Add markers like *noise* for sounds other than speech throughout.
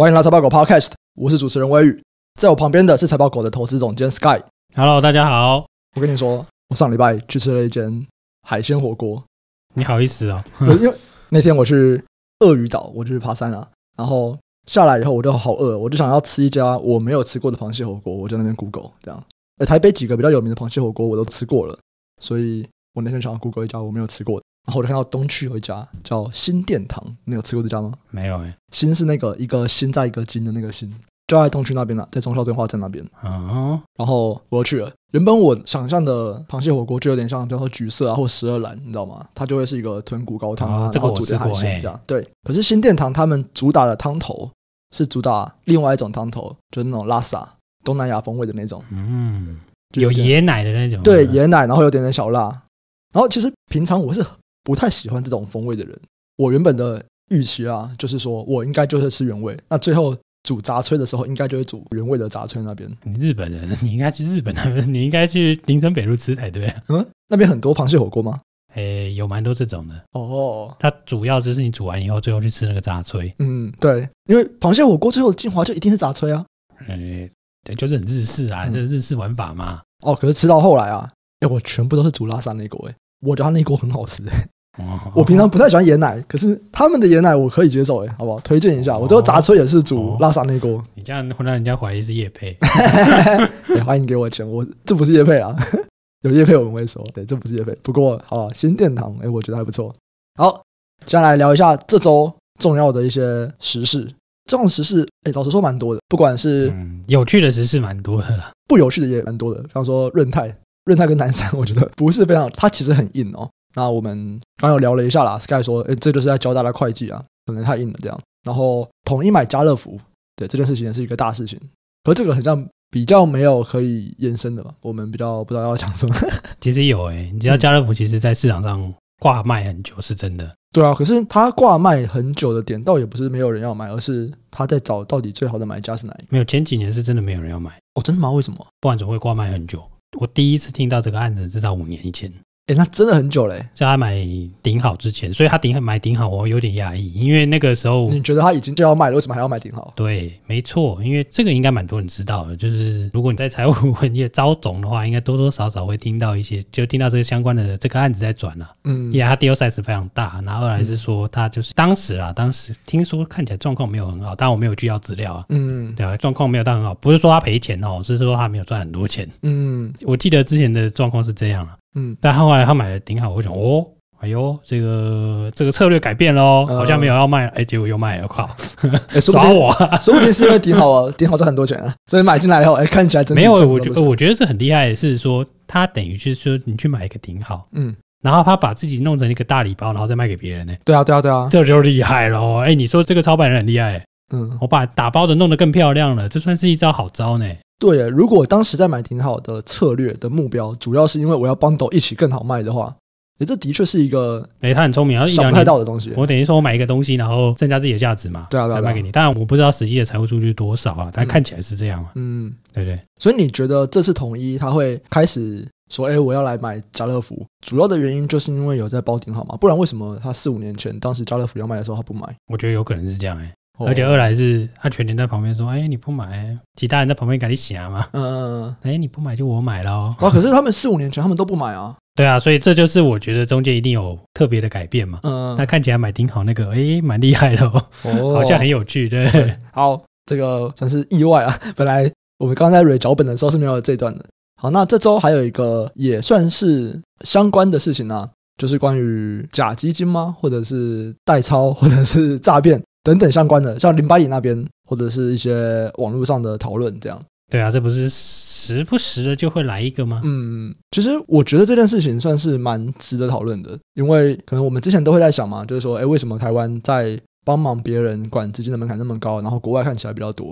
欢迎来财报狗 Podcast，我是主持人威宇，在我旁边的是财报狗的投资总监 Sky。Hello，大家好。我跟你说，我上礼拜去吃了一间海鲜火锅。你好意思哦？因为那天我去鳄鱼岛，我就去爬山啊，然后下来以后我就好饿，我就想要吃一家我没有吃过的螃蟹火锅，我就在那边 Google 这样。呃，台北几个比较有名的螃蟹火锅我都吃过了，所以我那天想要 Google 一家我没有吃过的。然后我就看到东区有一家叫新殿堂，你有吃过这家吗？没有哎。新是那个一个新在一个金的那个新，就在东区那边了，在忠孝敦化站那边。哦。然后我又去了。原本我想象的螃蟹火锅就有点像，比如说橘色啊或十二蓝，你知道吗？它就会是一个豚骨高汤啊，然后煮点海鲜这样。对。可是新殿堂他们主打的汤头是主打另外一种汤头，就是那种拉萨东南亚风味的那种。嗯。有椰奶的那种。对，椰奶，然后有点点小辣。然后其实平常我是。不太喜欢这种风味的人，我原本的预期啊，就是说我应该就是吃原味。那最后煮杂炊的时候，应该就会煮原味的杂炊那边。你日本人，你应该去日本那边，*laughs* 你应该去林森北路吃才对啊。嗯，那边很多螃蟹火锅吗？诶，有蛮多这种的。哦，它主要就是你煮完以后，最后去吃那个杂炊。嗯，对，因为螃蟹火锅最后的精华就一定是杂炊啊。诶，对，就是很日式啊，这、嗯、日式玩法嘛。哦，可是吃到后来啊，诶，我全部都是煮拉萨那锅，诶。我觉得他那锅很好吃，我平常不太喜欢椰奶，可是他们的椰奶我可以接受，哎，好不好？推荐一下，我这个杂炊也是煮拉萨那锅。你这样会让人家怀疑是叶配，*laughs* 欢迎给我钱，我这不是叶配啊，*laughs* 有叶配我们会说，对，这不是叶配。不过好，新殿堂，哎，我觉得还不错。好，接下来聊一下这周重要的一些时事，这种时事，哎，老实说蛮多的，不管是有趣的时事蛮多的啦，不有趣的也蛮多的，比方说润泰。润泰跟南山，我觉得不是非常，它其实很硬哦。那我们刚有聊了一下啦，Sky 说，诶，这就是在教大家会计啊，可能太硬了这样。然后统一买家乐福，对这件事情也是一个大事情。和这个很像比较没有可以延伸的吧？我们比较不知道要讲什么。*laughs* 其实有诶，你知道家乐福其实在市场上挂卖很久，是真的。嗯、对啊，可是它挂卖很久的点，倒也不是没有人要买，而是他在找到底最好的买家是哪一个？没有，前几年是真的没有人要买。哦，真的吗？为什么？不然怎么会挂卖很久？我第一次听到这个案子，至少五年以前。诶，那真的很久嘞，在他买顶好之前，所以他顶买顶好，我有点压抑，因为那个时候你觉得他已经就要卖了，为什么还要买顶好？对，没错，因为这个应该蛮多人知道的，就是如果你在财务业招总的话，应该多多少少会听到一些，就听到这个相关的这个案子在转了、啊。嗯，因为他 deal size 非常大，然后二来是说他就是当时啊，当时听说看起来状况没有很好，但我没有去要资料啊。嗯，对啊，状况没有到很好，不是说他赔钱哦，是说他没有赚很多钱。嗯，我记得之前的状况是这样啊。嗯，但后来他买的顶好，我想哦，哎呦，这个这个策略改变了哦，好像没有要卖，哎，结果又卖了，靠，*laughs* 耍我，*laughs* 说不定是因为顶好啊，*laughs* 顶好赚很多钱啊，所以买进来以后，哎，看起来真的没有，我觉我觉得这很厉害，是说他等于就是说你去买一个顶好，嗯，然后他把自己弄成一个大礼包，然后再卖给别人呢，对啊，对啊，对啊，这就厉害喽，哎，你说这个操盘人很厉害，嗯，我把打包的弄得更漂亮了，这算是一招好招呢。对，如果当时在买挺好的策略的目标，主要是因为我要 bundle 一起更好卖的话，诶，这的确是一个，诶，他很聪明，然后想不太到的东西。我等于说我买一个东西，然后增加自己的价值嘛，对啊，对啊，卖给你。当然我不知道实际的财务数据多少啊，但看起来是这样啊，嗯，对对。所以你觉得这次统一他会开始说，诶，我要来买家乐福，主要的原因就是因为有在包挺好嘛？不然为什么他四五年前当时家乐福要卖的时候他不买？我觉得有可能是这样，诶。而且二来是他全年在旁边说：“哎，你不买，其他人在旁边赶紧想嘛。”嗯，哎，你不买就我买喽。啊，可是他们四五年前他们都不买啊。对啊，所以这就是我觉得中间一定有特别的改变嘛。嗯，那看起来买挺好那个，哎，蛮厉害的哦，好像很有趣，对。对，好，这个算是意外啊！*laughs* 本来我们刚才在脚本的时候是没有这段的。好，那这周还有一个也算是相关的事情啊，就是关于假基金吗？或者是代操，或者是诈骗？等等相关的，像林百里那边，或者是一些网络上的讨论，这样。对啊，这不是时不时的就会来一个吗？嗯，其实我觉得这件事情算是蛮值得讨论的，因为可能我们之前都会在想嘛，就是说，哎，为什么台湾在帮忙别人管资金的门槛那么高，然后国外看起来比较多，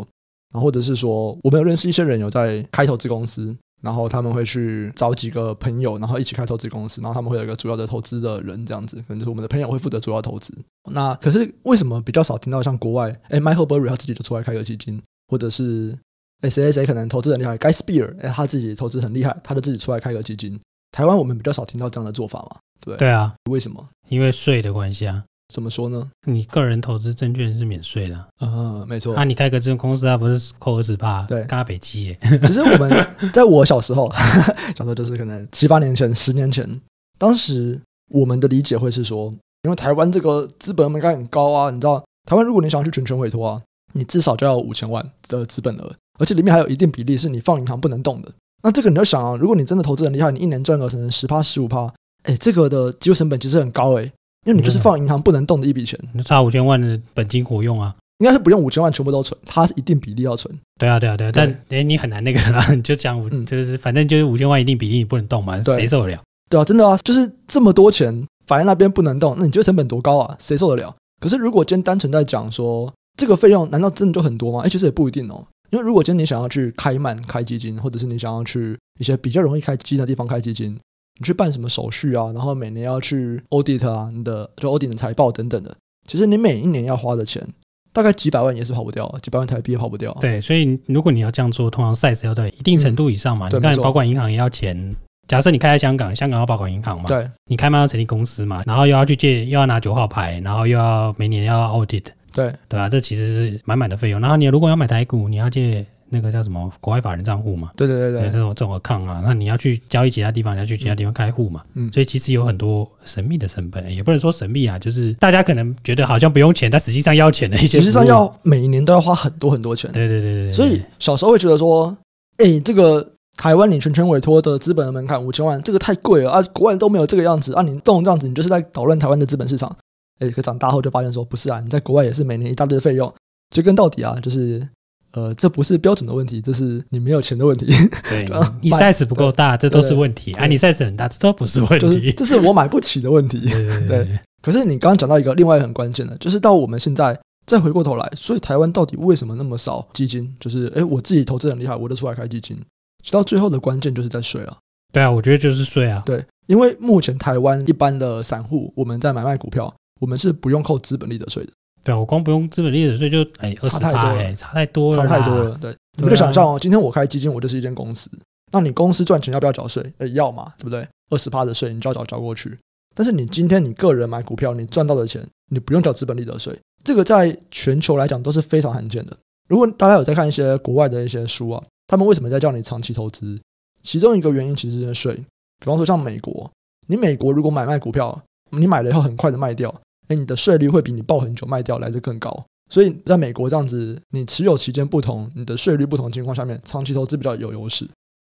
然后或者是说，我们有认识一些人有在开投资公司。然后他们会去找几个朋友，然后一起开投资公司，然后他们会有一个主要的投资的人，这样子，可能就是我们的朋友会负责主要投资。那可是为什么比较少听到像国外，哎，Michael Burry 他自己就出来开个基金，或者是哎谁谁谁可能投资很厉害，Guy Spier 哎他自己投资很厉害，他就自己出来开个基金。台湾我们比较少听到这样的做法嘛，对对啊，为什么？因为税的关系啊。怎么说呢？你个人投资证券是免税的，嗯，没错。那、啊、你开个这种公司，它不是扣二十八？对，刚刚北基耶。*laughs* 其实我们 *laughs* 在我小时候，*laughs* 小时候就是可能七八年前、十年前，当时我们的理解会是说，因为台湾这个资本门槛很高啊，你知道，台湾如果你想要去全权委托啊，你至少就要五千万的资本额，而且里面还有一定比例是你放银行不能动的。那这个你要想啊，如果你真的投资很厉害，你一年赚个可能十趴、十五趴，哎，这个的机会成本其实很高哎，因为你就是放银行不能动的一笔钱，你差五千万的本金活用啊，应该是不用五千万全部都存，它是一定比例要存。对啊，对啊，对啊，但哎，你很难那个啦，*laughs* 你就讲，嗯，就是反正就是五千万一定比例你不能动嘛，谁受得了？对啊，真的啊，就是这么多钱反正那边不能动，那你觉得成本多高啊？谁受得了？可是如果今天单纯在讲说这个费用，难道真的就很多吗？哎，其实也不一定哦。因为如果今天你想要去开曼开基金，或者是你想要去一些比较容易开基金的地方开基金，你去办什么手续啊，然后每年要去 audit 啊，你的就 audit 的财报等等的，其实你每一年要花的钱大概几百万也是跑不掉，几百万台币也跑不掉。对，所以如果你要这样做，通常 size 要到一定程度以上嘛。嗯、你看保管银行也要钱，假设你开在香港，香港要保管银行嘛，对，你开曼要成立公司嘛，然后又要去借，又要拿九号牌，然后又要每年要 audit。对对啊，这其实是满满的费用。然后你如果要买台股，你要借那个叫什么国外法人账户嘛？对对对对，这种这种 account 啊，那你要去交易其他地方，你要去其他地方开户嘛？嗯，所以其实有很多神秘的成本，也不能说神秘啊，就是大家可能觉得好像不用钱，但实际上要钱的一些，实际上要每一年都要花很多很多钱。对对对对对。所以小时候会觉得说，哎，这个台湾你全权委托的资本的门槛五千万，这个太贵了啊！国外都没有这个样子啊，你动这样子，你就是在捣乱台湾的资本市场。哎，可长大后就发现说不是啊，你在国外也是每年一大堆的费用，追根到底啊，就是呃，这不是标准的问题，这是你没有钱的问题。对，*laughs* 你 size 不够大，这都是问题。啊，你 size 很大，这都不是问题，这是我买不起的问题。*laughs* 对，可是你刚刚讲到一个另外很关键的，就是到我们现在再回过头来，所以台湾到底为什么那么少基金？就是哎，我自己投资很厉害，我就出来开基金。直到最后的关键就是在税啊。对啊，我觉得就是税啊。对，因为目前台湾一般的散户，我们在买卖股票。我们是不用扣资本利得税的。对啊，我光不用资本利得税就哎，差太多了，差太多了，差太多了。对，你们就想象哦，今天我开基金，我就是一间公司。那你公司赚钱要不要缴税？哎，要嘛，对不对？二十趴的税，你就要缴缴过去。但是你今天你个人买股票，你赚到的钱，你不用缴资本利得税。这个在全球来讲都是非常罕见的。如果大家有在看一些国外的一些书啊，他们为什么在叫你长期投资？其中一个原因其实是税。比方说像美国，你美国如果买卖股票，你买了以后很快的卖掉。哎，你的税率会比你抱很久卖掉来得更高，所以在美国这样子，你持有期间不同，你的税率不同的情况下面，长期投资比较有优势。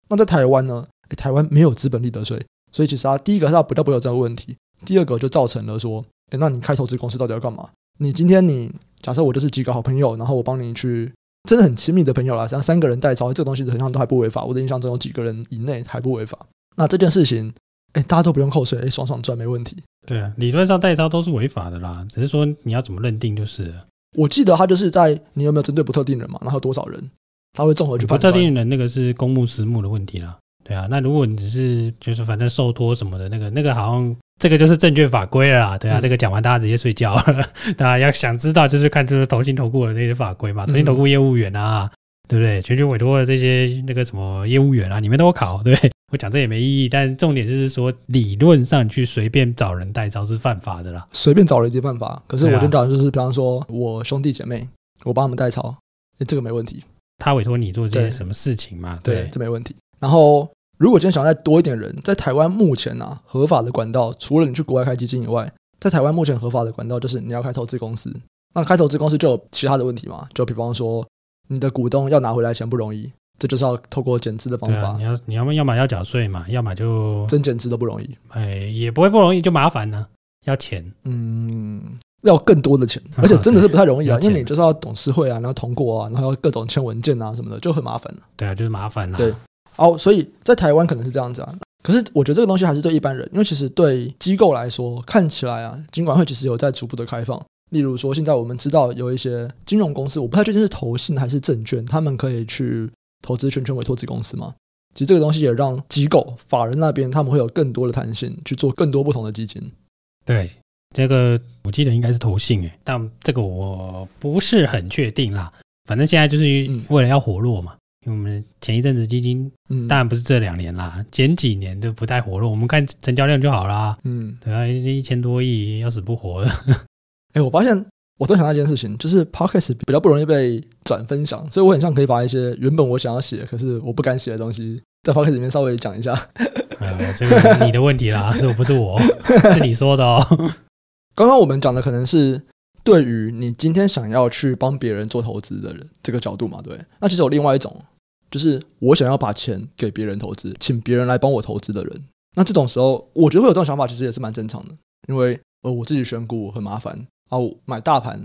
那在台湾呢？诶，台湾没有资本利得税，所以其实它第一个它比较不会有这个问题，第二个就造成了说，诶，那你开投资公司到底要干嘛？你今天你假设我就是几个好朋友，然后我帮你去，真的很亲密的朋友啦，像三个人代操，这个东西好像都还不违法。我的印象中有几个人以内还不违法。那这件事情，诶，大家都不用扣税，诶，爽爽赚没问题。对啊，理论上代招都是违法的啦，只是说你要怎么认定就是。我记得他就是在你有没有针对不特定人嘛，然后多少人，他会综合去判断。不特定人那个是公募私募的问题啦。对啊，那如果你只是就是反正受托什么的那个，那个好像这个就是证券法规了啦。对啊，嗯、这个讲完大家直接睡觉。*laughs* 大家要想知道就是看就是投信投顾的那些法规嘛，投信投顾业务员啊。嗯对不对？全权委托的这些那个什么业务员啊，你们都有考，对不对？我讲这也没意义，但重点就是说，理论上去随便找人代操是犯法的啦。随便找人就犯法，可是我跟你讲就是，比方说我兄弟姐妹，我帮他们代操，这个没问题。他委托你做这些什么事情嘛？对，对，这没问题。然后，如果今天想再多一点人，在台湾目前啊，合法的管道，除了你去国外开基金以外，在台湾目前合法的管道就是你要开投资公司。那开投资公司就有其他的问题嘛？就比方说。你的股东要拿回来钱不容易，这就是要透过减资的方法。啊、你要你要么要么要缴税嘛，要么就真减资都不容易。哎，也不会不容易，就麻烦呢、啊，要钱，嗯，要更多的钱，而且真的是不太容易啊，因为你就是要董事会啊，然后通过啊，然后要各种签文件啊什么的，就很麻烦了。对啊，就是麻烦了。对，哦，所以在台湾可能是这样子啊，可是我觉得这个东西还是对一般人，因为其实对机构来说，看起来啊，金管会其实有在逐步的开放。例如说，现在我们知道有一些金融公司，我不太确定是投信还是证券，他们可以去投资全权委托子公司吗？其实这个东西也让机构法人那边他们会有更多的弹性去做更多不同的基金。对，这个我记得应该是投信诶，但这个我不是很确定啦。反正现在就是为了要活络嘛，因为我们前一阵子基金，当然不是这两年啦，前几年都不太活络。我们看成交量就好啦。嗯，对啊，一千多亿要死不活的。*laughs* 哎，我发现我在想到一件事情，就是 Podcast 比较不容易被转分享，所以我很像可以把一些原本我想要写，可是我不敢写的东西，在 Podcast 里面稍微讲一下。*laughs* 呃，这个是你的问题啦，这不是我，*laughs* 是你说的哦。*laughs* 刚刚我们讲的可能是对于你今天想要去帮别人做投资的人这个角度嘛，对。那其实有另外一种，就是我想要把钱给别人投资，请别人来帮我投资的人。那这种时候，我觉得会有这种想法，其实也是蛮正常的，因为呃，我自己选股很麻烦啊，我买大盘，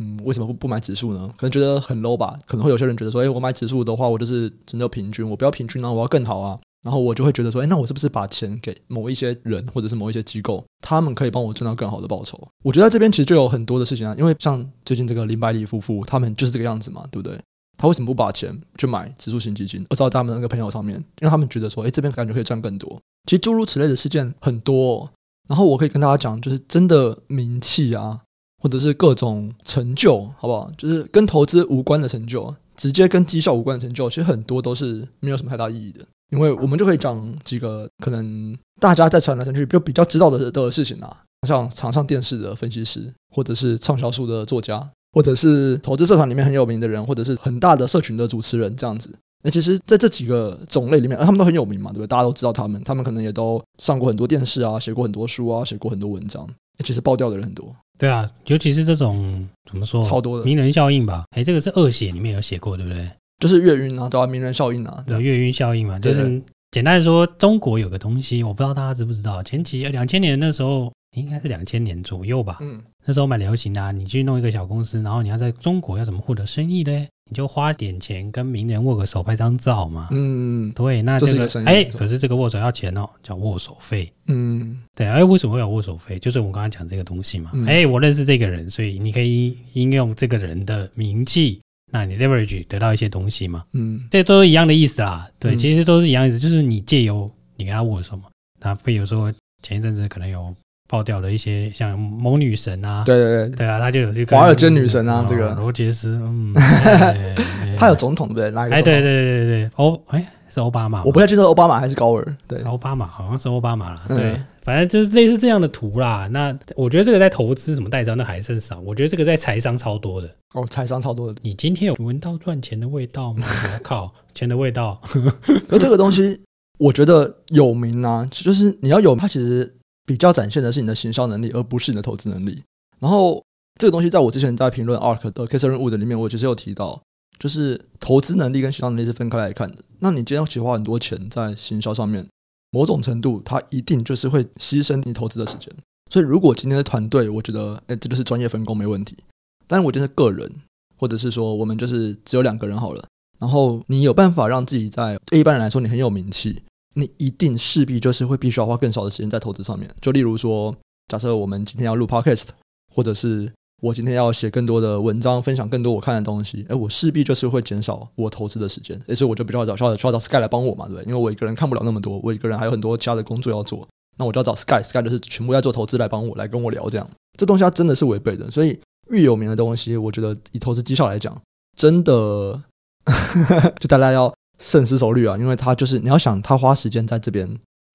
嗯，为什么不不买指数呢？可能觉得很 low 吧，可能会有些人觉得说，哎，我买指数的话，我就是只有平均，我不要平均啊，我要更好啊。然后我就会觉得说，哎，那我是不是把钱给某一些人或者是某一些机构，他们可以帮我赚到更好的报酬？我觉得这边其实就有很多的事情啊，因为像最近这个林百里夫妇，他们就是这个样子嘛，对不对？他为什么不把钱去买指数型基金，而照他们那个朋友上面，因为他们觉得说，哎，这边感觉可以赚更多。其实诸如此类的事件很多，然后我可以跟大家讲，就是真的名气啊，或者是各种成就，好不好？就是跟投资无关的成就，直接跟绩效无关的成就，其实很多都是没有什么太大意义的。因为我们就可以讲几个可能大家在传来传去就比较知道的的事情啊，像常上电视的分析师，或者是畅销书的作家，或者是投资社团里面很有名的人，或者是很大的社群的主持人这样子。那其实在这几个种类里面，他们都很有名嘛，对不对？大家都知道他们，他们可能也都上过很多电视啊，写过很多书啊，写过很多文章。其实爆掉的人很多。对啊，尤其是这种怎么说，超多的名人效应吧？哎，这个是恶写里面有写过，对不对？就是月晕啊，对啊，名人效应啊，对，月晕效应嘛，就是简单的说，中国有个东西，我不知道大家知不知道，前期两千年那时候，应该是两千年左右吧，嗯，那时候蛮流行的啊，你去弄一个小公司，然后你要在中国要怎么获得生意呢？你就花点钱跟名人握个手，拍张照嘛，嗯，对，那这个哎，可是这个握手要钱哦，叫握手费，嗯，对，哎，为什么会有握手费？就是我们刚刚讲这个东西嘛，哎，我认识这个人，所以你可以应用这个人的名气。那你 leverage 得到一些东西嘛？嗯，这都是一样的意思啦。对，其实都是一样的意思，就是你借由你跟他握手嘛。那比如说前一阵子可能有爆掉了一些像某女神啊，对对对，对啊，他就有去华尔街女神啊，这个罗杰斯，嗯，*laughs* 他有总统对不对？哎，对对对对对，欧哎是奥巴马，我不太记得奥巴马还是高尔，对，奥巴马好像是奥巴马了，对。反正就是类似这样的图啦。那我觉得这个在投资什么代招那还是少。我觉得这个在财商超多的哦，财商超多的。你今天有闻到赚钱的味道吗？*laughs* 我靠，钱的味道。*laughs* 而这个东西，我觉得有名啊，就是你要有它，其实比较展现的是你的行销能力，而不是你的投资能力。然后这个东西，在我之前在评论 ARK 的 Catherine Wood 里面，我其实有提到，就是投资能力跟行销能力是分开来看的。那你今天要去花很多钱在行销上面。某种程度，它一定就是会牺牲你投资的时间。所以，如果今天的团队，我觉得，哎，这就是专业分工，没问题。但，我觉得个人，或者是说，我们就是只有两个人好了。然后，你有办法让自己在对一般人来说，你很有名气，你一定势必就是会必须要花更少的时间在投资上面。就例如说，假设我们今天要录 Podcast，或者是。我今天要写更多的文章，分享更多我看的东西，哎，我势必就是会减少我投资的时间，所以我就比较找需要需要找 Sky 来帮我嘛，对不对？因为我一个人看不了那么多，我一个人还有很多其他的工作要做，那我就要找 Sky，Sky 就是全部在做投资来帮我来跟我聊这样，这东西它真的是违背的，所以越有名的东西，我觉得以投资绩效来讲，真的就大家要慎思熟虑啊，因为他就是你要想他花时间在这边，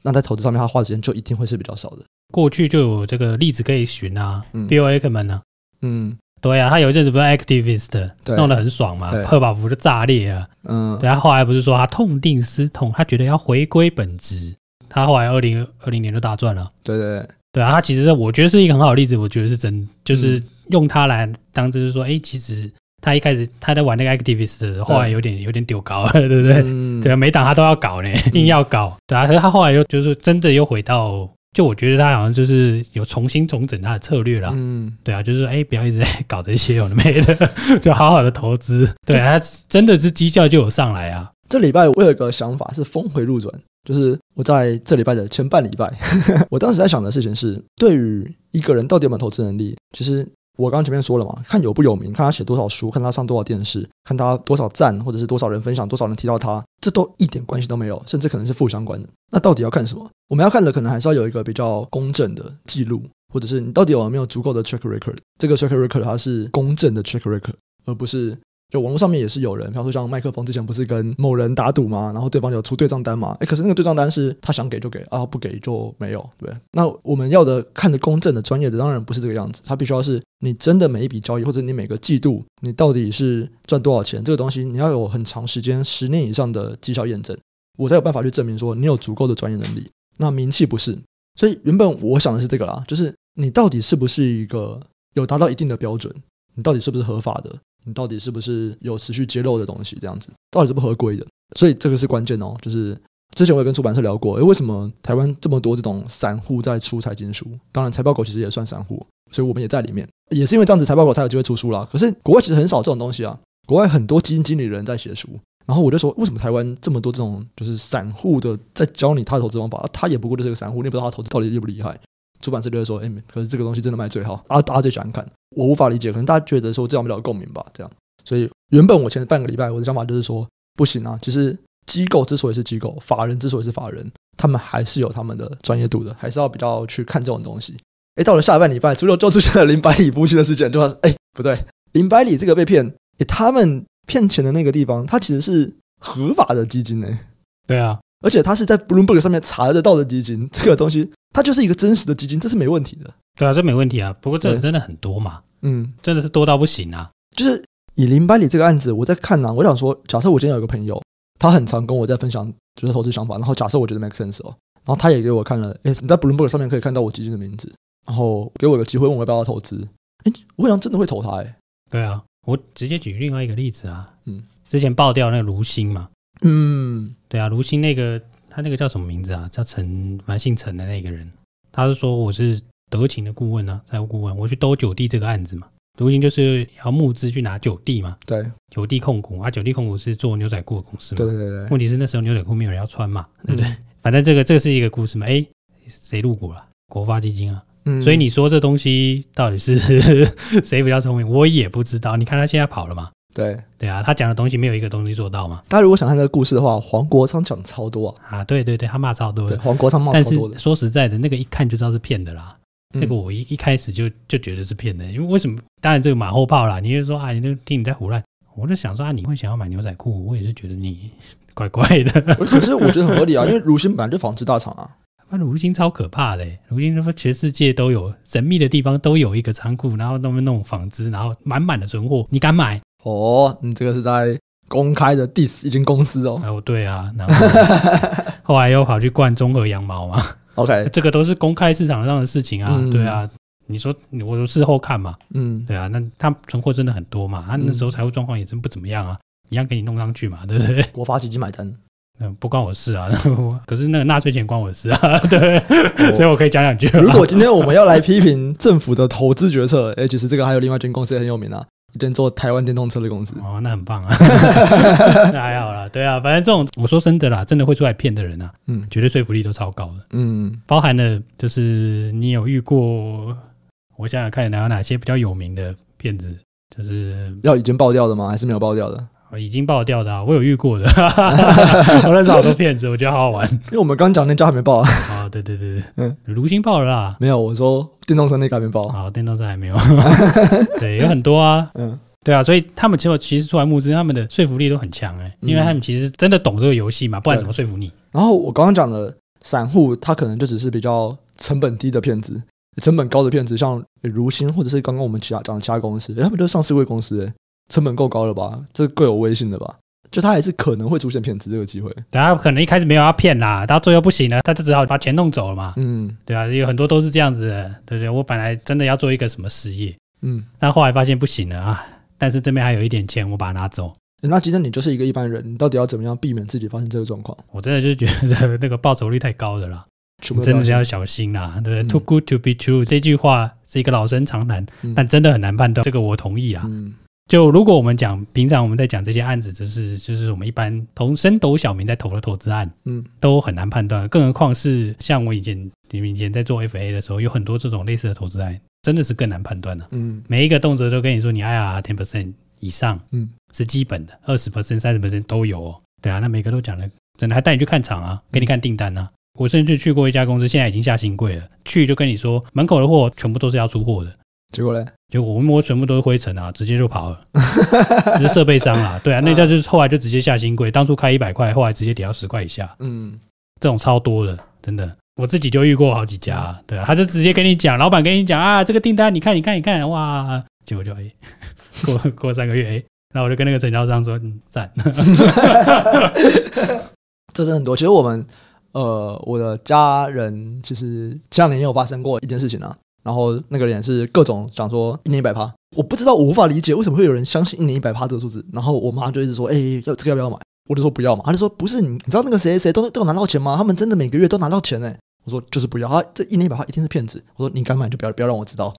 那在投资上面他花的时间就一定会是比较少的。过去就有这个例子可以寻啊，Bill Ackman 呢，嗯。对啊，他有一阵子不是 activist，弄得很爽嘛，赫宝福就炸裂了。嗯，对，他后来不是说他痛定思痛，他觉得要回归本质，他后来二零二零年就大赚了。对对对，对啊，他其实我觉得是一个很好的例子，我觉得是真，就是用他来当，就是说，哎，其实他一开始他在玩那个 activist 后来有点有点丢高了，*laughs* 对不对？嗯，对啊，每档他都要搞呢，硬要搞，对啊，可是他后来又就是真的又回到。就我觉得他好像就是有重新重整他的策略了，嗯，对啊，就是哎，不要一直在搞这些有的没的，*laughs* 就好好的投资，对啊，他真的是绩效就有上来啊。这礼拜我有一个想法是峰回路转，就是我在这礼拜的前半礼拜，*laughs* 我当时在想的事情是，对于一个人到底有没有投资能力，其实。我刚前面说了嘛，看有不有名，看他写多少书，看他上多少电视，看他多少赞，或者是多少人分享，多少人提到他，这都一点关系都没有，甚至可能是负相关的。那到底要看什么？我们要看的可能还是要有一个比较公正的记录，或者是你到底有没有足够的 check record。这个 check record 它是公正的 check record，而不是就网络上面也是有人，比方说像麦克风之前不是跟某人打赌吗？然后对方有出对账单嘛？诶，可是那个对账单是他想给就给啊，不给就没有，对。那我们要的看的公正的、专业的，当然不是这个样子。他必须要是你真的每一笔交易，或者你每个季度你到底是赚多少钱，这个东西你要有很长时间、十年以上的绩效验证，我才有办法去证明说你有足够的专业能力。那名气不是，所以原本我想的是这个啦，就是你到底是不是一个有达到一定的标准，你到底是不是合法的？你到底是不是有持续揭露的东西？这样子到底是不合规的？所以这个是关键哦。就是之前我也跟出版社聊过，诶，为什么台湾这么多这种散户在出财经书？当然，财报狗其实也算散户，所以我们也在里面。也是因为这样子，财报狗才有机会出书啦。可是国外其实很少这种东西啊。国外很多基金经理人在写书，然后我就说，为什么台湾这么多这种就是散户的在教你他的投资方法？他也不过就是个散户，你也不知道他投资到底厉不厉害。出版社就会说，诶，可是这个东西真的卖最好啊，大家最喜欢看。我无法理解，可能大家觉得说这样比较有共鸣吧，这样。所以原本我前半个礼拜我的想法就是说，不行啊，其实机构之所以是机构，法人之所以是法人，他们还是有他们的专业度的，还是要比较去看这种东西。哎，到了下半礼拜，除了就出现了林百里夫妻的事件，就说，哎，不对，林百里这个被骗，诶，他们骗钱的那个地方，他其实是合法的基金呢。对啊，而且他是在 Bloomberg 上面查得到的基金，这个东西它就是一个真实的基金，这是没问题的。对啊，这没问题啊。不过这真的很多嘛。嗯，真的是多到不行啊！就是以林百里这个案子，我在看呢、啊。我想说，假设我今天有一个朋友，他很常跟我在分享就是投资想法，然后假设我觉得 make sense 哦，然后他也给我看了，哎，你在 Bloomberg 上面可以看到我基金的名字，然后给我一个机会问我要不要投资，哎，我好像真的会投他哎。对啊，我直接举另外一个例子啊，嗯，之前爆掉那个卢鑫嘛，嗯，对啊，卢鑫那个他那个叫什么名字啊？叫陈，蛮姓陈的那个人，他是说我是。德勤的顾问啊，财务顾问，我去兜九地这个案子嘛，德勤就是要募资去拿九地嘛，对，九地控股啊，九地控股是做牛仔裤的公司嘛，对对对，问题是那时候牛仔裤没有人要穿嘛，对不对？嗯、反正这个这是一个故事嘛，哎，谁入股了？国发基金啊，嗯，所以你说这东西到底是 *laughs* 谁比较聪明？我也不知道。你看他现在跑了嘛？对对啊，他讲的东西没有一个东西做到嘛。大家如果想看这个故事的话，黄国昌讲超多啊，啊，对对对，他骂超多的，黄国昌骂超多的。说实在的，那个一看就知道是骗的啦。那个我一一开始就就觉得是骗的，因为为什么？当然这个马后炮啦。你就说啊，你那听你在胡乱，我就想说啊，你会想要买牛仔裤，我也是觉得你怪怪的。可是我觉得很合理啊，*laughs* 因为如新本来就纺织大厂啊。那如新超可怕的，如新说全世界都有神秘的地方都有一个仓库，然后那么弄纺织，然后满满的存货，你敢买？哦，你这个是在公开的 diss 一间公司哦。哦，对啊，然后 *laughs* 后来又跑去灌中和羊毛嘛。OK，这个都是公开市场上的事情啊，嗯、对啊，你说我就事后看嘛，嗯，对啊，那他存货真的很多嘛，他那时候财务状况也真不怎么样啊，一样给你弄上去嘛，*laughs* 对不对？国发基金买单，*laughs* 嗯，不关我事啊，*laughs* 可是那个纳税钱关我事啊，对，哦、所以我可以讲两句。如果今天我们要来批评政府的投资决策，哎，其实这个还有另外一间公司也很有名啊。一间做台湾电动车的公司。哦，那很棒啊，*laughs* *laughs* 那还好啦，对啊，反正这种我说真的啦，真的会出来骗的人啊，嗯，绝对说服力都超高的，嗯，包含了就是你有遇过，我想想看有哪有哪些比较有名的骗子，就是要已经爆掉的吗？还是没有爆掉的？已经爆掉的，啊，我有遇过的，*laughs* 我认识好多骗子，我觉得好好玩。因为我们刚讲那家还没爆啊。啊，对对对对，嗯，卢鑫爆了啦。没有，我说电动车那家还没爆。好，电动车还没有。*laughs* 对，有很多啊。*laughs* 嗯，对啊，所以他们其实其实出来募资，他们的说服力都很强哎，因为他们其实真的懂这个游戏嘛，不然怎么说服你？然后我刚刚讲的散户，他可能就只是比较成本低的骗子，成本高的骗子，像如新或者是刚刚我们其他讲的其他公司，他们都是上市贵公司哎。成本够高了吧？这够有威信的吧？就他还是可能会出现骗子这个机会。等下可能一开始没有要骗啦，到最后不行了，他就只好把钱弄走了嘛。嗯，对啊，有很多都是这样子的，对不对？我本来真的要做一个什么事业，嗯，但后来发现不行了啊。但是这边还有一点钱，我把它拿走。那今天你就是一个一般人，你到底要怎么样避免自己发生这个状况？我真的就觉得那个报酬率太高的啦，真的是要小心啦，对不对？嗯，Too good to be true 这句话是一个老生常谈，嗯，但真的很难判断。这个我同意啊。嗯就如果我们讲平常我们在讲这些案子，就是就是我们一般同升斗小民在投的投资案，嗯，都很难判断，更何况是像我以前你们以前在做 FA 的时候，有很多这种类似的投资案，真的是更难判断了。嗯，每一个动辄都跟你说你 IRR ten percent 以上，嗯，是基本的，二十 percent 三十 percent 都有哦。对啊，那每个都讲了，真的还带你去看厂啊，给你看订单啊。我甚至去过一家公司，现在已经下新柜了，去就跟你说门口的货全部都是要出货的。结果呢？就我们摸全部都是灰尘啊，直接就跑了，*laughs* 是设备商啊，对啊，那家就是后来就直接下新贵，当初开一百块，后来直接跌到十块以下，嗯，这种超多的，真的，我自己就遇过好几家，啊，对啊，他就直接跟你讲，老板跟你讲啊，这个订单你看你看你看，哇，结果就哎，*laughs* 过过三个月哎，然后我就跟那个成交商说，嗯，赞，*laughs* 这是很多，其实我们呃，我的家人其实前两年也有发生过一件事情啊。然后那个人是各种讲说一年一百趴，我不知道，我无法理解为什么会有人相信一年一百趴这个数字。然后我妈就一直说：“哎，要这个要不要买？”我就说不要嘛。她就说：“不是你，你知道那个谁谁都都有拿到钱吗？他们真的每个月都拿到钱呢。”我说：“就是不要啊，这一年一百趴一定是骗子。”我说：“你敢买就不要不要让我知道，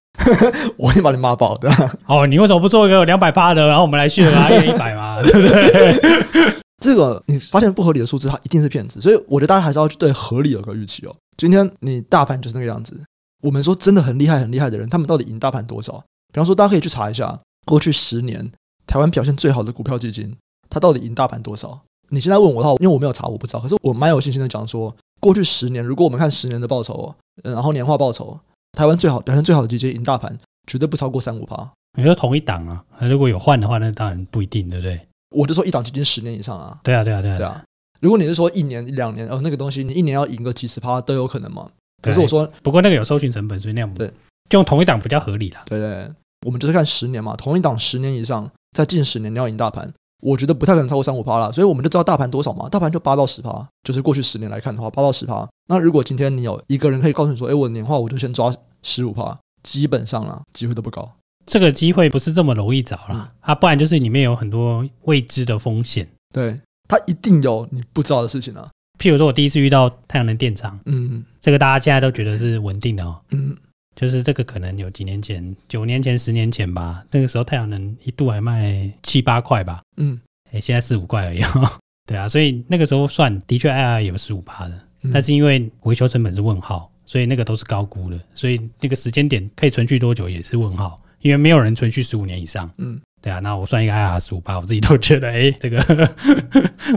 我先把你骂爆的。”哦，你为什么不做一个两百趴的，然后我们来续啊，一年一百嘛，对不对？这个你发现不合理的数字，它一定是骗子。所以我觉得大家还是要对合理有个预期哦。今天你大盘就是那个样子。我们说真的很厉害、很厉害的人，他们到底赢大盘多少？比方说，大家可以去查一下过去十年台湾表现最好的股票基金，它到底赢大盘多少？你现在问我的话，因为我没有查，我不知道。可是我蛮有信心的讲说，过去十年，如果我们看十年的报酬，然后年化报酬，台湾最好表现最好的基金赢大盘，绝对不超过三五趴。你说同一档啊？如果有换的话，那当然不一定，对不对？我就说一档基金十年以上啊。对啊，对啊，对啊，对啊。如果你是说一年、两年，哦，那个东西你一年要赢个几十趴都有可能吗？可是我说，不过那个有搜寻成本，所以那样对，就用同一档比较合理啦。对，对对，我们就是看十年嘛，同一档十年以上，在近十年你要赢大盘，我觉得不太可能超过三五趴啦。所以我们就知道大盘多少嘛，大盘就八到十趴，就是过去十年来看的话，八到十趴。那如果今天你有一个人可以告诉你说，哎，我的年化我就先抓十五趴，基本上啦，机会都不高。这个机会不是这么容易找啦，嗯、啊，不然就是里面有很多未知的风险。对，它一定有你不知道的事情啊。譬如说，我第一次遇到太阳能电厂，嗯，这个大家现在都觉得是稳定的哦，嗯，就是这个可能有几年前，九年前、十年前吧，那个时候太阳能一度还卖七八块吧，嗯，哎，现在四五块而已，*laughs* 对啊，所以那个时候算的确 IRR 有十五趴的，嗯、但是因为维修成本是问号，所以那个都是高估的，所以那个时间点可以存续多久也是问号，因为没有人存续十五年以上，嗯。对啊，那我算一个 IR 十五八，我自己都觉得，哎，这个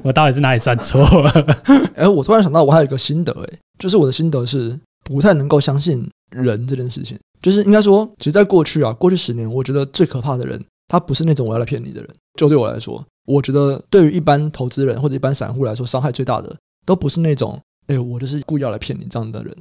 我到底是哪里算错了？*laughs* 哎，我突然想到，我还有一个心得，哎，就是我的心得是不太能够相信人这件事情。就是应该说，其实，在过去啊，过去十年，我觉得最可怕的人，他不是那种我要来骗你的人。就对我来说，我觉得对于一般投资人或者一般散户来说，伤害最大的，都不是那种，哎，我就是故意要来骗你这样的人。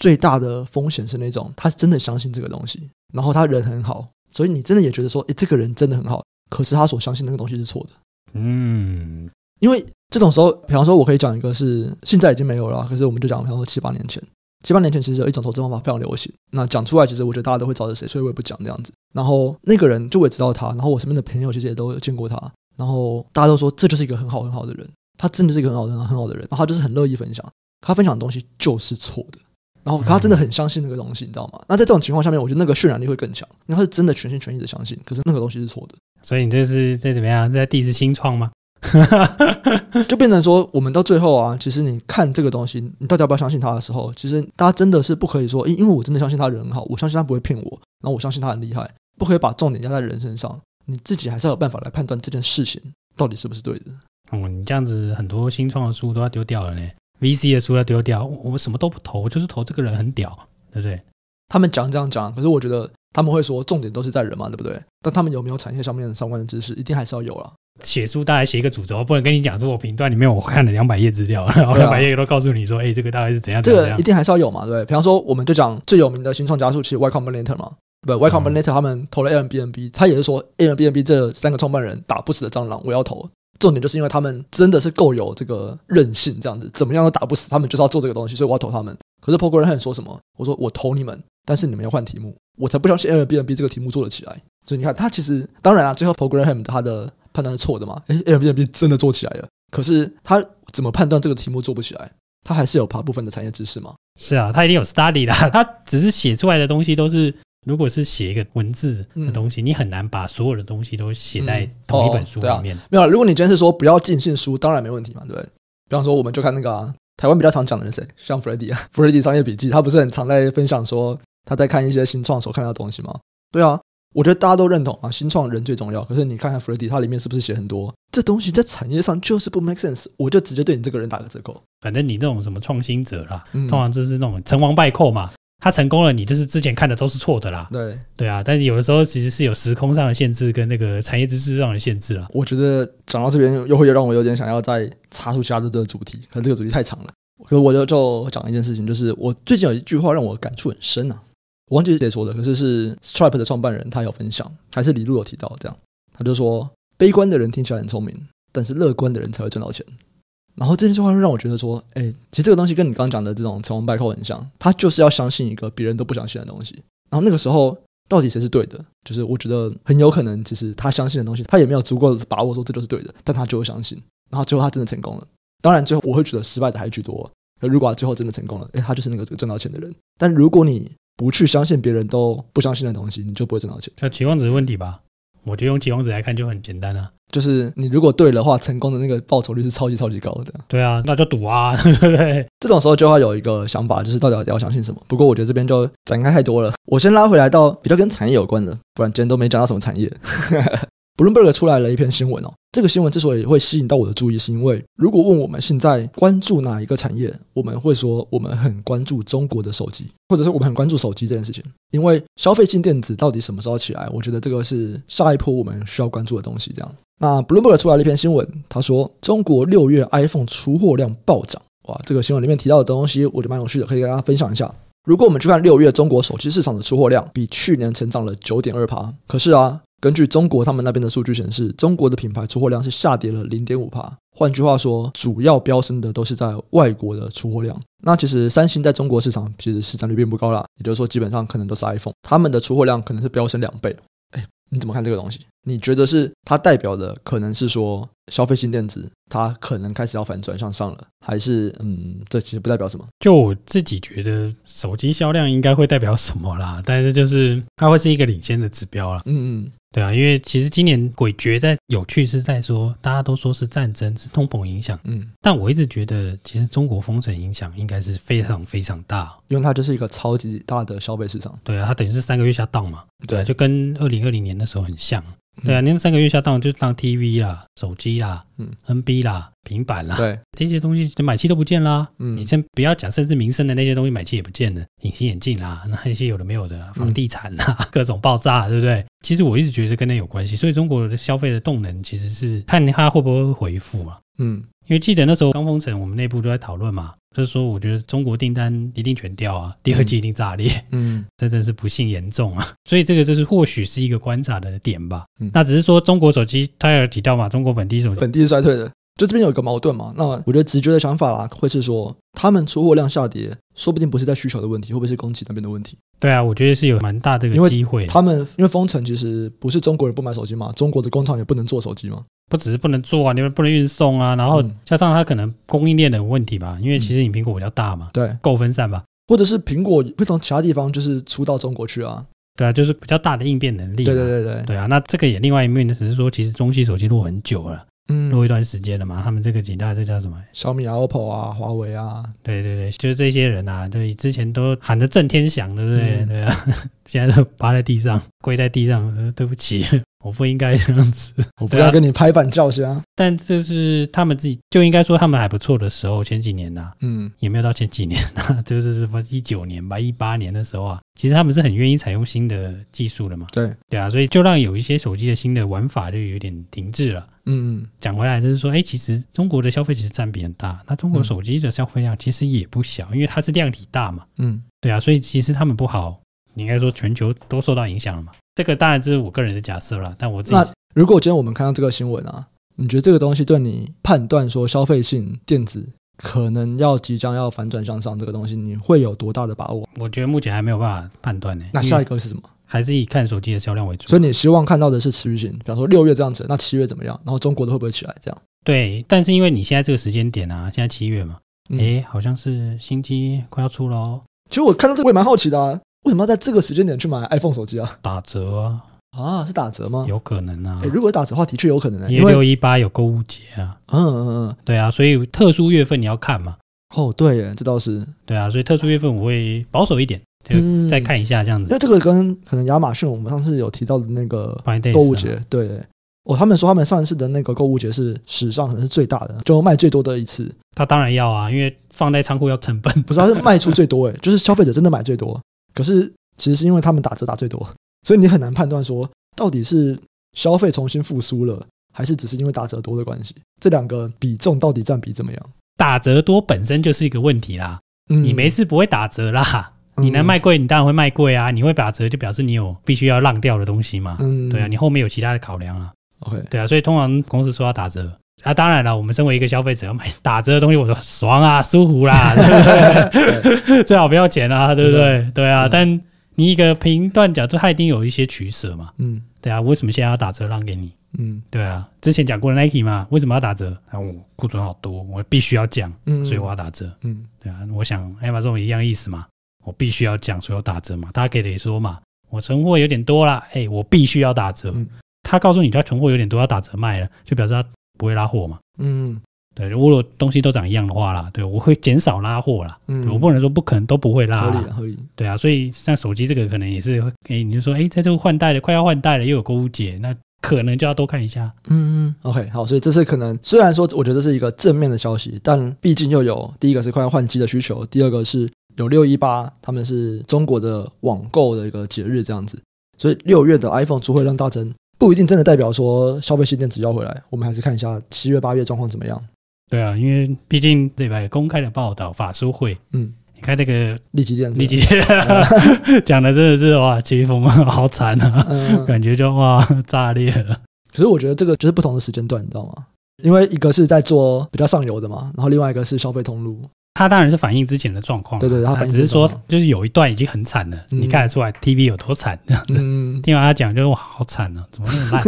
最大的风险是那种，他真的相信这个东西，然后他人很好。所以你真的也觉得说，诶，这个人真的很好，可是他所相信那个东西是错的。嗯，因为这种时候，比方说，我可以讲一个是现在已经没有了，可是我们就讲，比方说七八年前，七八年前其实有一种投资方法非常流行。那讲出来，其实我觉得大家都会知道是谁，所以我也不讲这样子。然后那个人就我也知道他，然后我身边的朋友其实也都有见过他，然后大家都说这就是一个很好很好的人，他真的是一个很好很好很好的人，然后他就是很乐意分享，他分享的东西就是错的。然后他真的很相信那个东西，你知道吗？那在这种情况下面，我觉得那个渲染力会更强，因为他是真的全心全意的相信。可是那个东西是错的，所以你这是在怎么样？在第一次新创吗？*laughs* 就变成说，我们到最后啊，其实你看这个东西，你到底要不要相信他的时候，其实大家真的是不可以说，因为我真的相信他人很好，我相信他不会骗我，然后我相信他很厉害，不可以把重点压在人身上。你自己还是要有办法来判断这件事情到底是不是对的。哦，你这样子很多新创的书都要丢掉了呢。VC 的书要丢掉，我什么都不投，我就是投这个人很屌，对不对？他们讲这样讲，可是我觉得他们会说重点都是在人嘛，对不对？但他们有没有产业上面相关的知识，一定还是要有啦。写书大概写一个主轴，不能跟你讲说我评断里面我看了两百页资料，然后两百页都告诉你说，哎、这个大概是怎样？这个一定还是要有嘛，对不对？比方说，我们就讲最有名的新创加速器 Y Combinator 嘛，不，Y Combinator 他们投了 Airbnb，他也是说 Airbnb 这三个创办人打不死的蟑螂，我要投。重点就是因为他们真的是够有这个韧性，这样子怎么样都打不死他们，就是要做这个东西，所以我要投他们。可是 Paul Graham 说什么？我说我投你们，但是你们要换题目，我才不相信 Airbnb 这个题目做得起来。所以你看，他其实当然啊，最后 Paul Graham 他的判断是错的嘛。诶，Airbnb 真的做起来了，可是他怎么判断这个题目做不起来？他还是有爬部分的产业知识嘛？是啊，他一定有 study 的，他只是写出来的东西都是。如果是写一个文字的东西，嗯、你很难把所有的东西都写在同一本书里面。嗯哦啊、没有，如果你今天是说不要尽信书，当然没问题嘛，对不对？比方说，我们就看那个、啊、台湾比较常讲的人谁，像 Freddy 啊，*laughs* Freddy 商业笔记，他不是很常在分享说他在看一些新创所看到的东西吗？对啊，我觉得大家都认同啊，新创人最重要。可是你看看 Freddy，他里面是不是写很多这东西在产业上就是不 make sense？我就直接对你这个人打个折扣。反正你这种什么创新者啦，嗯、通常就是那种成王败寇嘛。他成功了，你就是之前看的都是错的啦。对对啊，但是有的时候其实是有时空上的限制跟那个产业知识上的限制了。我觉得讲到这边又会让我有点想要再插出其他的这个主题，可是这个主题太长了。可是我就就讲一件事情，就是我最近有一句话让我感触很深啊，我忘记是谁说的，可是是 Stripe 的创办人他有分享，还是李璐有提到这样，他就说悲观的人听起来很聪明，但是乐观的人才会赚到钱。然后这句话会让我觉得说，哎，其实这个东西跟你刚刚讲的这种成王败寇很像，他就是要相信一个别人都不相信的东西。然后那个时候到底谁是对的？就是我觉得很有可能，其实他相信的东西，他也没有足够的把握说这就是对的，但他就会相信。然后最后他真的成功了。当然最后我会觉得失败的还居多。可如果他最后真的成功了，哎，他就是那个这个挣到钱的人。但如果你不去相信别人都不相信的东西，你就不会挣到钱。那期望值的问题吧？我觉得用期望值来看就很简单啊。就是你如果对的话，成功的那个报酬率是超级超级高的。对啊，那就赌啊，*laughs* 对不对？这种时候就要有一个想法，就是到底要相信什么。不过我觉得这边就展开太多了，我先拉回来到比较跟产业有关的，不然今天都没讲到什么产业。Bloomberg 出来了一篇新闻哦，这个新闻之所以会吸引到我的注意，是因为如果问我们现在关注哪一个产业，我们会说我们很关注中国的手机，或者是我们很关注手机这件事情。因为消费性电子到底什么时候起来？我觉得这个是下一波我们需要关注的东西。这样，那 Bloomberg 出来了一篇新闻，他说中国六月 iPhone 出货量暴涨，哇，这个新闻里面提到的东西，我觉得蛮有趣的，可以跟大家分享一下。如果我们去看六月中国手机市场的出货量，比去年成长了九点二趴，可是啊。根据中国他们那边的数据显示，中国的品牌出货量是下跌了零点五帕。换句话说，主要飙升的都是在外国的出货量。那其实三星在中国市场其实市占率并不高啦，也就是说，基本上可能都是 iPhone，他们的出货量可能是飙升两倍。哎，你怎么看这个东西？你觉得是它代表的可能是说消费性电子它可能开始要反转向上了，还是嗯，这其实不代表什么？就我自己觉得，手机销量应该会代表什么啦？但是就是它会是一个领先的指标啦。嗯嗯。对啊，因为其实今年诡谲在有趣是在说，大家都说是战争是通膨影响，嗯，但我一直觉得其实中国封城影响应该是非常非常大，因为它就是一个超级大的消费市场。对啊，它等于是三个月下档嘛，对啊，就跟二零二零年的时候很像。对啊，那三个月下档就当 TV 啦、手机啦、嗯、NB 啦、平板啦，对这些东西，就买气都不见啦。嗯，你先不要讲，甚至民生的那些东西买气也不见了，隐形眼镜啦，*laughs* 那些有的没有的，房地产啦，嗯、*laughs* 各种爆炸，对不对？其实我一直觉得跟那有关系，所以中国的消费的动能其实是看它会不会恢复啊。嗯，因为记得那时候刚封城，我们内部都在讨论嘛。就是说，我觉得中国订单一定全掉啊，第二季一定炸裂，嗯，真的是不幸严重啊。所以这个就是或许是一个观察的点吧。嗯，那只是说中国手机，他有提到嘛，中国本地手机本地是衰退的，就这边有一个矛盾嘛。那我觉得直觉的想法啦，会是说他们出货量下跌，说不定不是在需求的问题，会不会是供给那边的问题？对啊，我觉得是有蛮大的一个机会。他们因为封城，其实不是中国人不买手机嘛，中国的工厂也不能做手机嘛。不只是不能做啊，你们不能运送啊，然后加上它可能供应链的问题吧，因为其实你苹果比较大嘛，对，够分散吧，或者是苹果会从其他地方就是出到中国去啊，对啊，就是比较大的应变能力，对对对对，对啊，那这个也另外一面呢，只是说其实中系手机落很久了，嗯，录一段时间了嘛，他们这个几大这叫什么？小米啊、OPPO 啊、华为啊，对对对，就是这些人啊，对，之前都喊得震天响，对不对？嗯、对啊，*laughs* 现在都趴在地上，跪在地上，呃，对不起。我不应该这样子，我不要跟你拍板叫声。但这是他们自己就应该说他们还不错的时候，前几年呐、啊，嗯，*laughs* 也没有到前几年呐，*laughs* 就是什么一九年吧，一八年的时候啊，其实他们是很愿意采用新的技术的嘛。对对啊，所以就让有一些手机的新的玩法就有点停滞了。嗯嗯，讲回来就是说，哎，其实中国的消费其实占比很大，那中国手机的消费量其实也不小，因为它是量体大嘛。嗯，对啊，所以其实他们不好，你应该说全球都受到影响了嘛。这个当然这是我个人的假设了，但我自己那如果今天我们看到这个新闻啊，你觉得这个东西对你判断说消费性电子可能要即将要反转向上这个东西，你会有多大的把握？我觉得目前还没有办法判断呢。那下一个是什么？还是以看手机的销量为主。所以你希望看到的是持续性，比方说六月这样子，那七月怎么样？然后中国的会不会起来？这样？对，但是因为你现在这个时间点啊，现在七月嘛，哎、嗯，好像是新机快要出了哦。其实我看到这个我也蛮好奇的啊。为什么要在这个时间点去买 iPhone 手机啊？打折啊！啊，是打折吗？有可能啊。诶，如果打折的话，的确有可能啊。因为六一八有购物节啊。嗯嗯嗯，对啊，所以特殊月份你要看嘛。哦，对耶，这倒是。对啊，所以特殊月份我会保守一点，就再看一下这样子。那、嗯、这个跟可能亚马逊我们上次有提到的那个购物节，对，哦，他们说他们上一次的那个购物节是史上可能是最大的，就卖最多的一次。他当然要啊，因为放在仓库要成本，不是他是卖出最多诶，*laughs* 就是消费者真的买最多。可是其实是因为他们打折打最多，所以你很难判断说到底是消费重新复苏了，还是只是因为打折多的关系。这两个比重到底占比怎么样？打折多本身就是一个问题啦。嗯，你没事不会打折啦。你能卖贵，你当然会卖贵啊。你会打折，就表示你有必须要让掉的东西嘛。嗯，对啊，你后面有其他的考量啊。OK，对啊，所以通常公司说要打折啊，当然了，我们身为一个消费者要买 *laughs* 打折的东西，我说爽啊，舒服啦，对不对？最好不要钱啊，对不对？对啊，但你一个评断角度，它一定有一些取舍嘛。嗯，对啊，为什么现在要打折让给你？嗯，对啊，之前讲过的 Nike 嘛，为什么要打折？啊，我库存好多，我必须要降，所以我要打折。嗯，对啊，我想 Amazon 一样意思嘛。我必须要降，所以我打折嘛。他给的说嘛，我存货有点多啦，哎，我必须要打折。嗯、他告诉你他存货有点多，要打折卖了，就表示他不会拉货嘛。嗯，对，如果东西都长一样的话啦，对，我会减少拉货啦。嗯，我不能说不可能都不会拉。合理，合理。对啊，所以像手机这个可能也是，哎，你就说，哎，在这个换代的快要换代了，又有购物节，那可能就要多看一下。嗯嗯，OK，好，所以这是可能，虽然说我觉得这是一个正面的消息，但毕竟又有第一个是快要换机的需求，第二个是。有六一八，他们是中国的网购的一个节日，这样子，所以六月的 iPhone 出货量大增，不一定真的代表说消费性电子要回来。我们还是看一下七月八月状况怎么样。对啊，因为毕竟对吧？公开的报道，法说会，嗯，你看那个力积电，力积电讲的真的是哇，奇峰好惨啊，嗯、感觉就哇炸裂了。可是我觉得这个就是不同的时间段，你知道吗？因为一个是在做比较上游的嘛，然后另外一个是消费通路。它当然是反映之前的状况，对对，它只是说就是有一段已经很惨了，嗯、你看得出来 TV 有多惨这样子。嗯，*laughs* 听完他讲就是哇，好惨啊，怎么那么烂？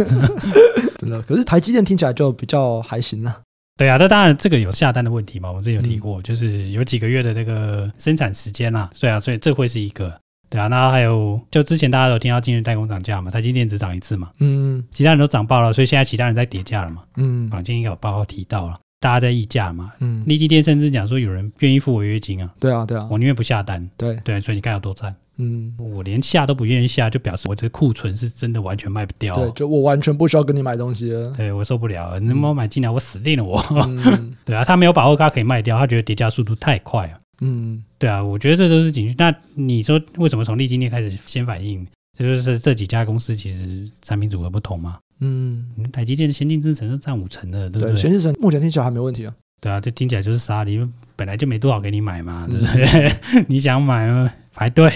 *laughs* 真的，可是台积电听起来就比较还行啊。对啊，那当然这个有下单的问题嘛，我们之前有提过，嗯、就是有几个月的这个生产时间啦。对啊，所以这会是一个。对啊，那还有就之前大家都听到今日代工涨价嘛，台积电只涨一次嘛，嗯，其他人都涨爆了，所以现在其他人在跌价了嘛，嗯，坊间应该有报告提到了。大家在议价嘛，嗯，利基店甚至讲说有人愿意付违约金啊，对啊，对啊，我宁愿不下单，对。对，所以你看有多惨，嗯，我连下都不愿意下，就表示我这库存是真的完全卖不掉，对，就我完全不需要跟你买东西了，对我受不了，你能不能买进来，我死定了我，嗯、*laughs* 对啊，他没有把握他可以卖掉，他觉得叠加速度太快了，嗯，对啊，我觉得这都是警讯。那你说为什么从利基店开始先反应？就是这几家公司其实产品组合不同嘛。嗯，台积电的先进制程都占五成的，对不对？先进制程目前听起来还没问题啊。对啊，这听起来就是沙梨，本来就没多少给你买嘛，对不对？嗯、*laughs* 你想买吗？排队。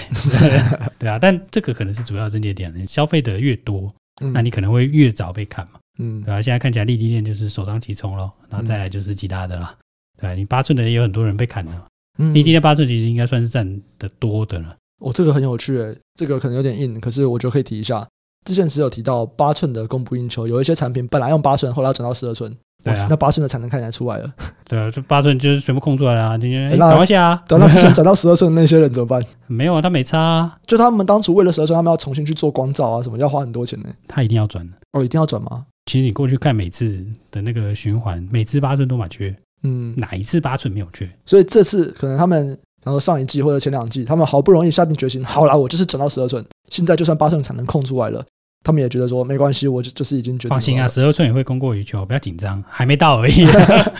*laughs* 对啊，但这个可能是主要症结点。你消费的越多，嗯、那你可能会越早被砍嘛。嗯，对啊，现在看起来立积电就是首当其冲咯，然后再来就是其他的啦。对啊，你八寸的也有很多人被砍了。嗯，立积电八寸其实应该算是占的多的了。哦，这个很有趣诶，这个可能有点硬，可是我觉得可以提一下。之前只有提到八寸的供不应求，有一些产品本来用八寸，后来要转到十二寸，对啊，那八寸的产能看起来出来了，*laughs* 对啊，这八寸就是全部空出来了，你赶快下啊！等到之前转到十二寸的那些人怎么办？没有啊，他没差啊，就他们当初为了十二寸，他们要重新去做光照啊，什么要花很多钱呢？他一定要转哦，一定要转吗？其实你过去看每次的那个循环，每次八寸都蛮缺，嗯，哪一次八寸没有缺？所以这次可能他们，然后上一季或者前两季，他们好不容易下定决心，好啦，我就是整到十二寸，现在就算八寸产能空出来了。他们也觉得说没关系，我就就是已经决定。放心啊，*laughs* 十二寸也会供过于求，不要紧张，还没到而已。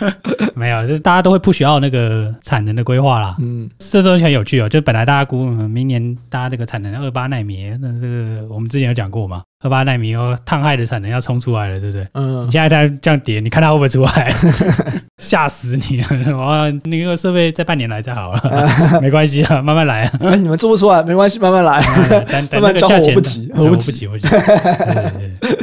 *laughs* 没有，就是大家都会不需要那个产能的规划啦。嗯，这东西很有趣哦。就本来大家估明年大家这个产能二八奈米，那这个我们之前有讲过嘛。二八奈米哦，碳氦的产能要冲出来了，对不对？嗯。你现在在这样跌，你看它会不会出来？*laughs* 吓死你了！哇，那个设备在半年来再好了，*laughs* 没关系啊，慢慢来。哎，你们做不出来没关系，慢慢来。*laughs* 慢慢交货，我不急，我不急，我不急。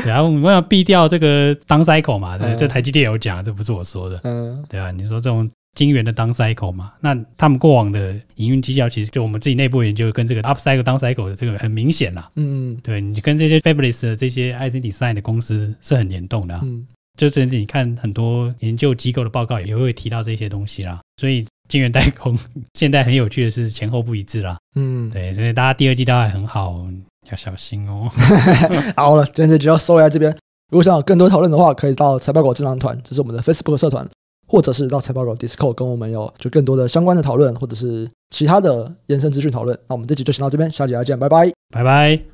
然后我们要避掉这个 down cycle 嘛，这台积电有讲，这不是我说的。嗯，对啊，你说这种。晶圆的 down cycle 嘛，那他们过往的营运绩效其实就我们自己内部研究跟这个 up cycle down cycle 的这个很明显啦。嗯，对你跟这些 fabless 的这些 IC design 的公司是很联动的。嗯，就甚至你看很多研究机构的报告也会提到这些东西啦。所以晶圆代工现在很有趣的是前后不一致啦。嗯，对，所以大家第二季都还很好，要小心哦。*laughs* 好了，今天就要收在这边。如果想有更多讨论的话，可以到财报狗智囊团，这是我们的 Facebook 社团。或者是到财报狗 Discord 跟我们有就更多的相关的讨论，或者是其他的延伸资讯讨论。那我们这集就先到这边，下集再见，拜拜，拜拜。